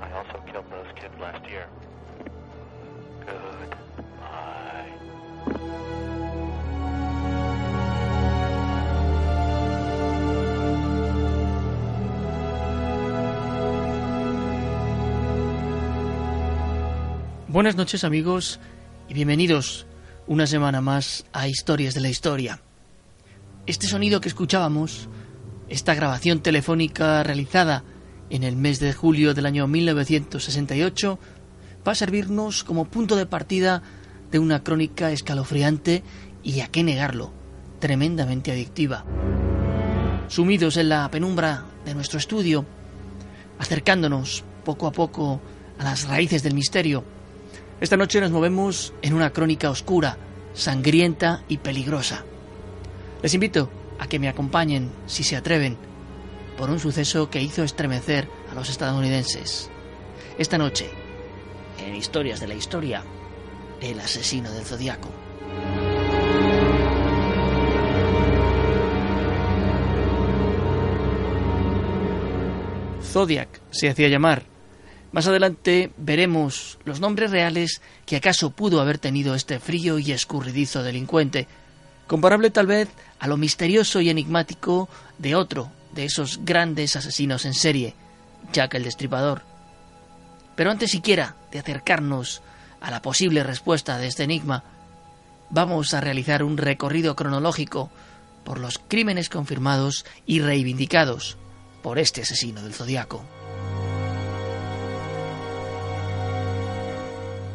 I also killed those kids last year. Goodbye. Buenas noches amigos y bienvenidos una semana más a Historias de la Historia. Este sonido que escuchábamos, esta grabación telefónica realizada en el mes de julio del año 1968, va a servirnos como punto de partida de una crónica escalofriante y, a qué negarlo, tremendamente adictiva. Sumidos en la penumbra de nuestro estudio, acercándonos poco a poco a las raíces del misterio, esta noche nos movemos en una crónica oscura, sangrienta y peligrosa. Les invito a que me acompañen, si se atreven, por un suceso que hizo estremecer a los estadounidenses. Esta noche, en Historias de la Historia, el asesino del zodiaco. Zodiac se hacía llamar. Más adelante veremos los nombres reales que acaso pudo haber tenido este frío y escurridizo delincuente, comparable tal vez a lo misterioso y enigmático de otro de esos grandes asesinos en serie, Jack el Destripador. Pero antes siquiera de acercarnos a la posible respuesta de este enigma, vamos a realizar un recorrido cronológico por los crímenes confirmados y reivindicados por este asesino del zodiaco.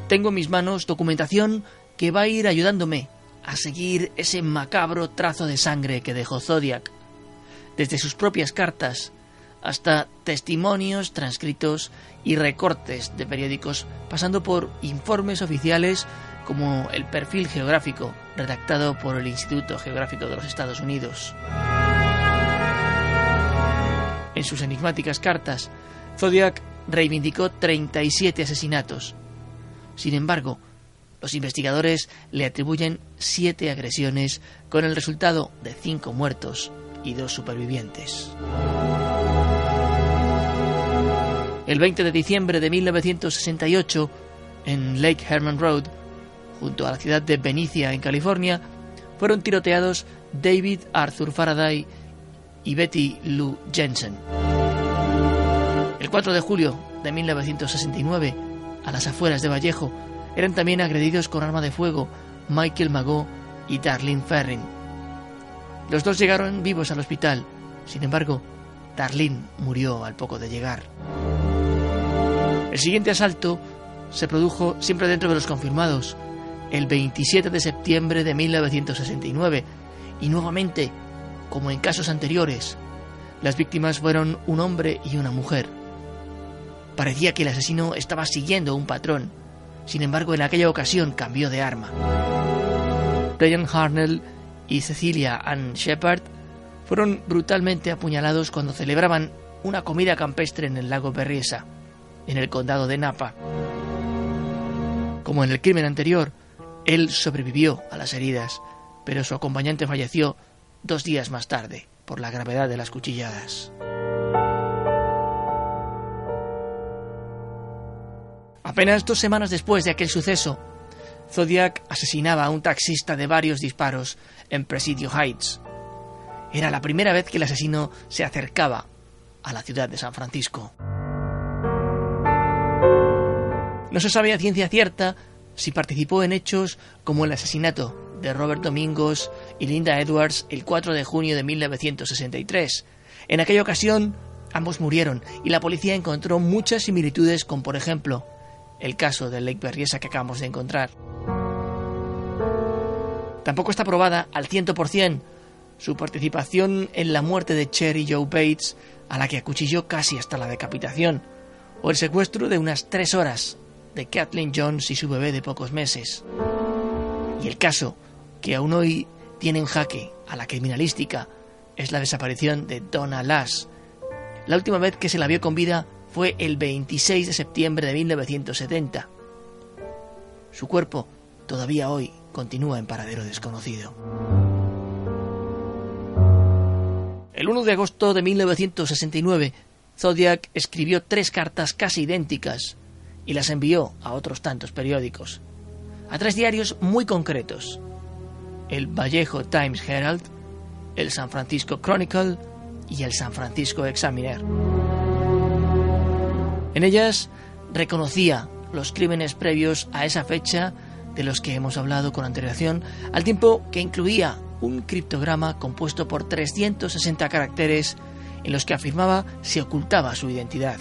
Tengo en mis manos documentación que va a ir ayudándome a seguir ese macabro trazo de sangre que dejó Zodiac, desde sus propias cartas hasta testimonios transcritos y recortes de periódicos, pasando por informes oficiales como el perfil geográfico redactado por el Instituto Geográfico de los Estados Unidos. En sus enigmáticas cartas, Zodiac reivindicó 37 asesinatos. Sin embargo, los investigadores le atribuyen siete agresiones con el resultado de cinco muertos y dos supervivientes. El 20 de diciembre de 1968, en Lake Herman Road, junto a la ciudad de Benicia, en California, fueron tiroteados David Arthur Faraday y Betty Lou Jensen. El 4 de julio de 1969, a las afueras de Vallejo, eran también agredidos con arma de fuego Michael Magoo y Darlene Ferrin. Los dos llegaron vivos al hospital, sin embargo, Darlene murió al poco de llegar. El siguiente asalto se produjo siempre dentro de los confirmados, el 27 de septiembre de 1969, y nuevamente, como en casos anteriores, las víctimas fueron un hombre y una mujer. Parecía que el asesino estaba siguiendo un patrón, sin embargo en aquella ocasión cambió de arma. Brian Harnell y Cecilia Ann Shepard fueron brutalmente apuñalados cuando celebraban una comida campestre en el lago Berriesa, en el condado de Napa. Como en el crimen anterior, él sobrevivió a las heridas, pero su acompañante falleció dos días más tarde por la gravedad de las cuchilladas. Apenas dos semanas después de aquel suceso, Zodiac asesinaba a un taxista de varios disparos en Presidio Heights. Era la primera vez que el asesino se acercaba a la ciudad de San Francisco. No se sabe a ciencia cierta si participó en hechos como el asesinato de Robert Domingos y Linda Edwards el 4 de junio de 1963. En aquella ocasión, ambos murieron y la policía encontró muchas similitudes con, por ejemplo, el caso de Lake Berryessa que acabamos de encontrar. Tampoco está probada al 100% su participación en la muerte de Cherry Joe Bates, a la que acuchilló casi hasta la decapitación, o el secuestro de unas tres horas de Kathleen Jones y su bebé de pocos meses. Y el caso que aún hoy tiene en jaque a la criminalística es la desaparición de Donna Lass. La última vez que se la vio con vida fue el 26 de septiembre de 1970. Su cuerpo todavía hoy continúa en paradero desconocido. El 1 de agosto de 1969, Zodiac escribió tres cartas casi idénticas y las envió a otros tantos periódicos, a tres diarios muy concretos, el Vallejo Times Herald, el San Francisco Chronicle y el San Francisco Examiner. En ellas reconocía los crímenes previos a esa fecha de los que hemos hablado con antelación, al tiempo que incluía un criptograma compuesto por 360 caracteres en los que afirmaba se ocultaba su identidad.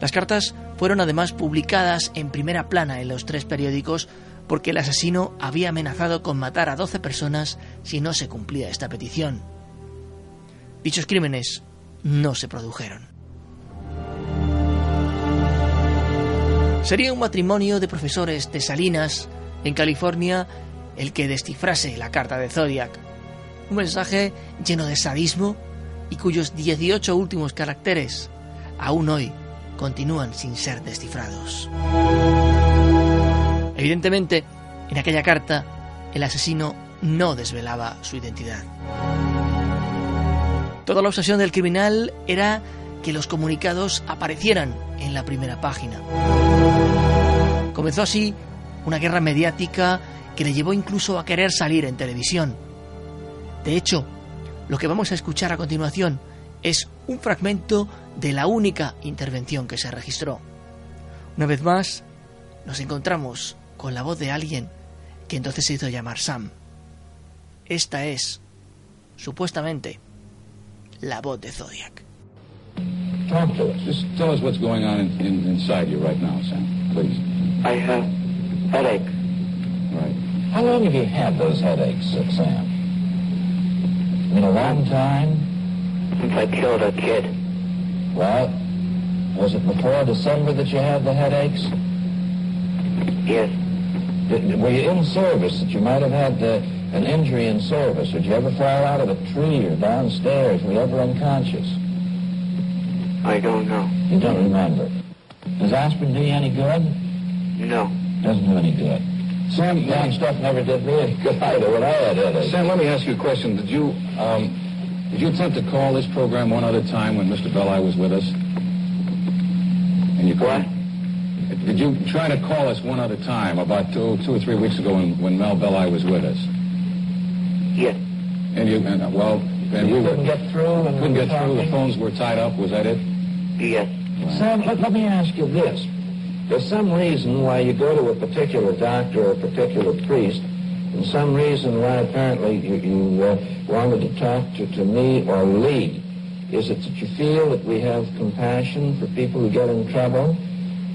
Las cartas fueron además publicadas en primera plana en los tres periódicos porque el asesino había amenazado con matar a 12 personas si no se cumplía esta petición. Dichos crímenes no se produjeron. Sería un matrimonio de profesores de Salinas, en California, el que descifrase la carta de Zodiac. Un mensaje lleno de sadismo y cuyos 18 últimos caracteres aún hoy continúan sin ser descifrados. Evidentemente, en aquella carta, el asesino no desvelaba su identidad. Toda la obsesión del criminal era que los comunicados aparecieran en la primera página. Comenzó así una guerra mediática que le llevó incluso a querer salir en televisión. De hecho, lo que vamos a escuchar a continuación es un fragmento de la única intervención que se registró. Una vez más, nos encontramos con la voz de alguien que entonces se hizo llamar Sam. Esta es, supuestamente, la voz de Zodiac. Talk to us. Just tell us what's going on in, in, inside you right now, Sam. Please. I have headache. Right. How long have you had those headaches, Sam? In a long time? Since I killed a kid. Well, was it before December that you had the headaches? Yes. Did, were you in service that you might have had uh, an injury in service? Did you ever fall out of a tree or downstairs? Were you ever unconscious? I don't know. You don't remember. Does aspirin do you any good? No. Doesn't do any good. Sam, let That me, stuff never did me any good either when I had headaches. Sam, let me ask you a question. Did you, um, did you attempt to call this program one other time when Mr. Belli was with us? And you What? Did you try to call us one other time about two, two or three weeks ago when, when Mel Belli was with us? Yes. And you, and, uh, well, and You we couldn't were, get through and couldn't we were get through. The phones were tied up. Was that it? Yes. Sam, let, let me ask you this. There's some reason why you go to a particular doctor or a particular priest, and some reason why apparently you, you uh, wanted to talk to, to me or Lee. Is it that you feel that we have compassion for people who get in trouble?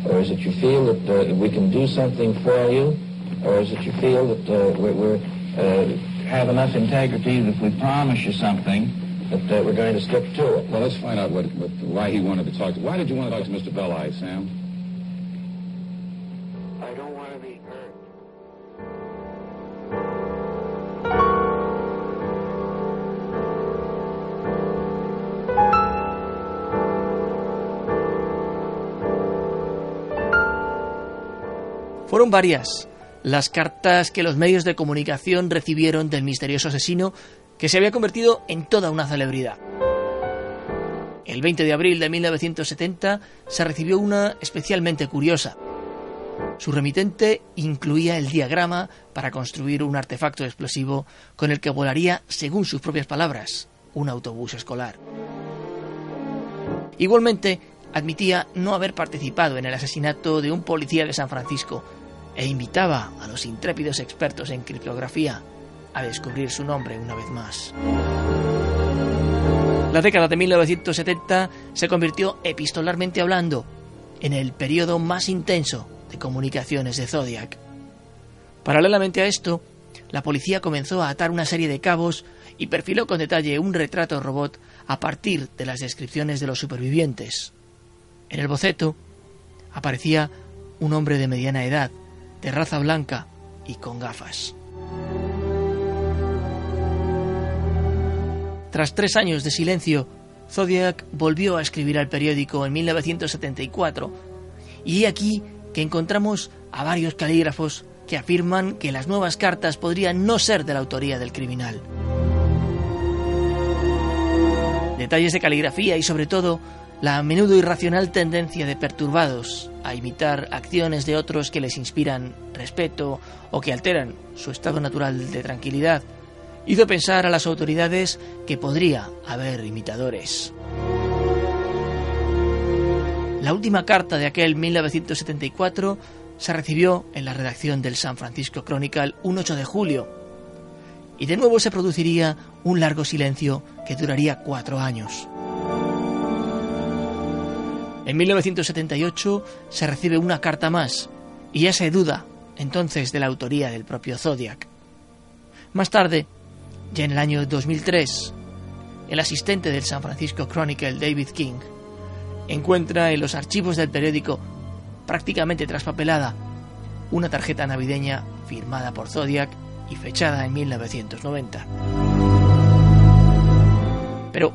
Or is it you feel that uh, we can do something for you? Or is it you feel that uh, we're uh, have enough integrity that if we promise you something, that uh, we're going to stick to it? Well, let's find out what, what, why he wanted to talk to. Why did you want to talk to Mr. Belli, Sam? I don't want to be hurt. Fueron varias las cartas que los medios de comunicación recibieron del misterioso asesino que se había convertido en toda una celebridad. El 20 de abril de 1970 se recibió una especialmente curiosa. Su remitente incluía el diagrama para construir un artefacto explosivo con el que volaría, según sus propias palabras, un autobús escolar. Igualmente, admitía no haber participado en el asesinato de un policía de San Francisco e invitaba a los intrépidos expertos en criptografía a descubrir su nombre una vez más. La década de 1970 se convirtió epistolarmente hablando en el periodo más intenso de comunicaciones de Zodiac. Paralelamente a esto, la policía comenzó a atar una serie de cabos y perfiló con detalle un retrato robot a partir de las descripciones de los supervivientes. En el boceto aparecía un hombre de mediana edad, de raza blanca y con gafas. Tras tres años de silencio, Zodiac volvió a escribir al periódico en 1974 y aquí que encontramos a varios calígrafos que afirman que las nuevas cartas podrían no ser de la autoría del criminal. Detalles de caligrafía y sobre todo la a menudo irracional tendencia de perturbados a imitar acciones de otros que les inspiran respeto o que alteran su estado natural de tranquilidad, hizo pensar a las autoridades que podría haber imitadores. La última carta de aquel 1974 se recibió en la redacción del San Francisco Chronicle un 8 de julio, y de nuevo se produciría un largo silencio que duraría cuatro años. En 1978 se recibe una carta más y ya se duda entonces de la autoría del propio Zodiac. Más tarde, ya en el año 2003, el asistente del San Francisco Chronicle, David King, encuentra en los archivos del periódico, prácticamente traspapelada, una tarjeta navideña firmada por Zodiac y fechada en 1990. Pero,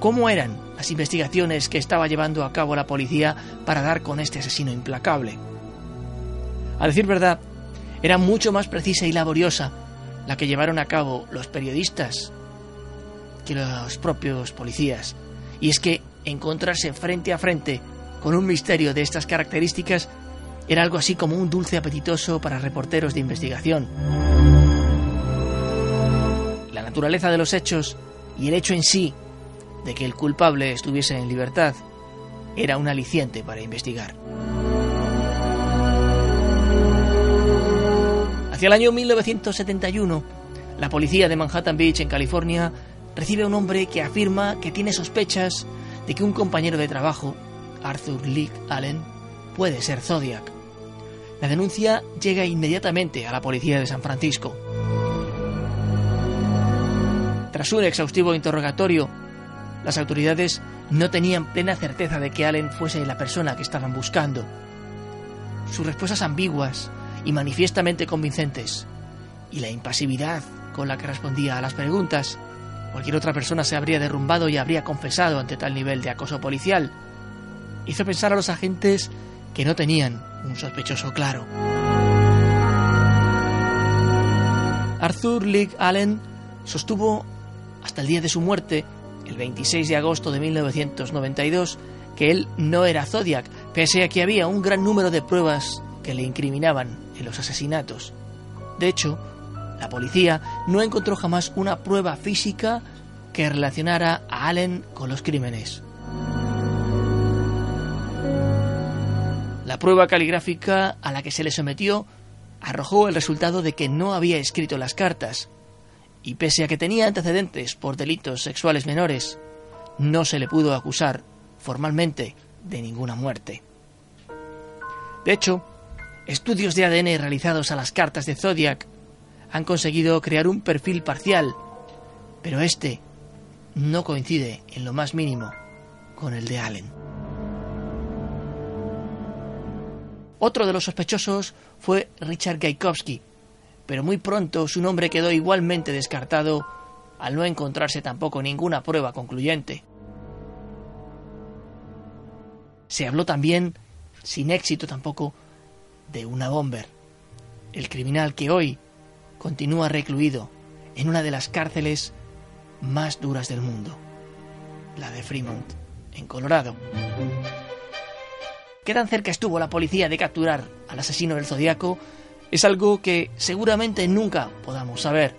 ¿cómo eran las investigaciones que estaba llevando a cabo la policía para dar con este asesino implacable. A decir verdad, era mucho más precisa y laboriosa la que llevaron a cabo los periodistas que los propios policías. Y es que encontrarse frente a frente con un misterio de estas características era algo así como un dulce apetitoso para reporteros de investigación. La naturaleza de los hechos y el hecho en sí de que el culpable estuviese en libertad era un aliciente para investigar. Hacia el año 1971, la policía de Manhattan Beach, en California, recibe a un hombre que afirma que tiene sospechas de que un compañero de trabajo, Arthur Lee Allen, puede ser Zodiac. La denuncia llega inmediatamente a la policía de San Francisco. Tras un exhaustivo interrogatorio, las autoridades no tenían plena certeza de que Allen fuese la persona que estaban buscando. Sus respuestas ambiguas y manifiestamente convincentes, y la impasividad con la que respondía a las preguntas, cualquier otra persona se habría derrumbado y habría confesado ante tal nivel de acoso policial, hizo pensar a los agentes que no tenían un sospechoso claro. Arthur Lee Allen sostuvo hasta el día de su muerte el 26 de agosto de 1992 que él no era Zodiac, pese a que había un gran número de pruebas que le incriminaban en los asesinatos. De hecho, la policía no encontró jamás una prueba física que relacionara a Allen con los crímenes. La prueba caligráfica a la que se le sometió arrojó el resultado de que no había escrito las cartas, y pese a que tenía antecedentes por delitos sexuales menores, no se le pudo acusar formalmente de ninguna muerte. De hecho, estudios de ADN realizados a las cartas de Zodiac han conseguido crear un perfil parcial, pero este no coincide en lo más mínimo con el de Allen. Otro de los sospechosos fue Richard Gaikowski, pero muy pronto su nombre quedó igualmente descartado al no encontrarse tampoco ninguna prueba concluyente. Se habló también, sin éxito tampoco, de una bomber, el criminal que hoy continúa recluido en una de las cárceles más duras del mundo, la de Fremont, en Colorado. ¿Qué tan cerca estuvo la policía de capturar al asesino del zodiaco es algo que seguramente nunca podamos saber.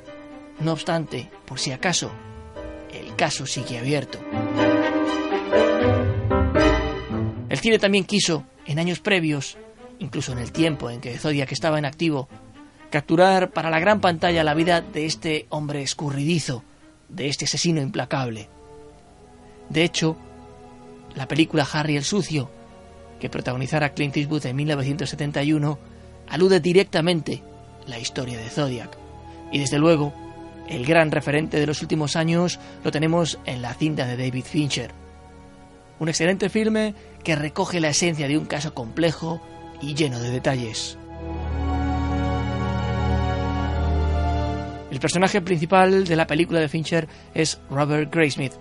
No obstante, por si acaso, el caso sigue abierto. El cine también quiso, en años previos, incluso en el tiempo en que Zodiac estaba en activo, capturar para la gran pantalla la vida de este hombre escurridizo, de este asesino implacable. De hecho, la película Harry el Sucio, que protagonizara Clint Eastwood en 1971, alude directamente la historia de Zodiac. Y desde luego, el gran referente de los últimos años lo tenemos en la cinta de David Fincher. Un excelente filme que recoge la esencia de un caso complejo y lleno de detalles. El personaje principal de la película de Fincher es Robert Graysmith,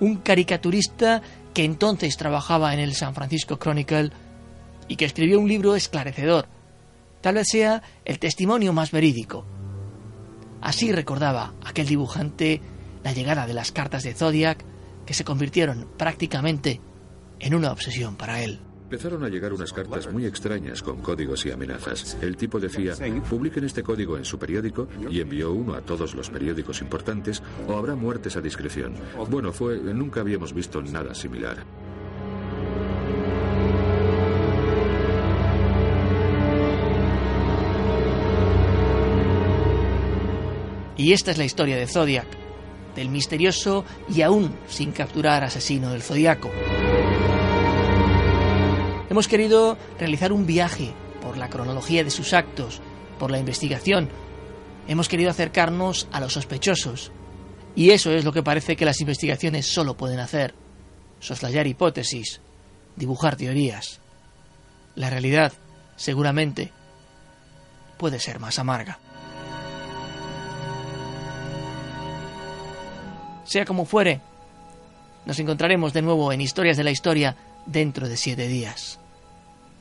un caricaturista que entonces trabajaba en el San Francisco Chronicle y que escribió un libro esclarecedor. Tal vez sea el testimonio más verídico. Así recordaba aquel dibujante la llegada de las cartas de Zodiac que se convirtieron prácticamente en una obsesión para él. Empezaron a llegar unas cartas muy extrañas con códigos y amenazas. El tipo decía, publiquen este código en su periódico y envió uno a todos los periódicos importantes o habrá muertes a discreción. Bueno, fue, nunca habíamos visto nada similar. Y esta es la historia de Zodiac, del misterioso y aún sin capturar asesino del Zodiaco. Hemos querido realizar un viaje por la cronología de sus actos, por la investigación. Hemos querido acercarnos a los sospechosos. Y eso es lo que parece que las investigaciones solo pueden hacer. Soslayar hipótesis, dibujar teorías. La realidad, seguramente, puede ser más amarga. Sea como fuere, nos encontraremos de nuevo en Historias de la Historia dentro de siete días.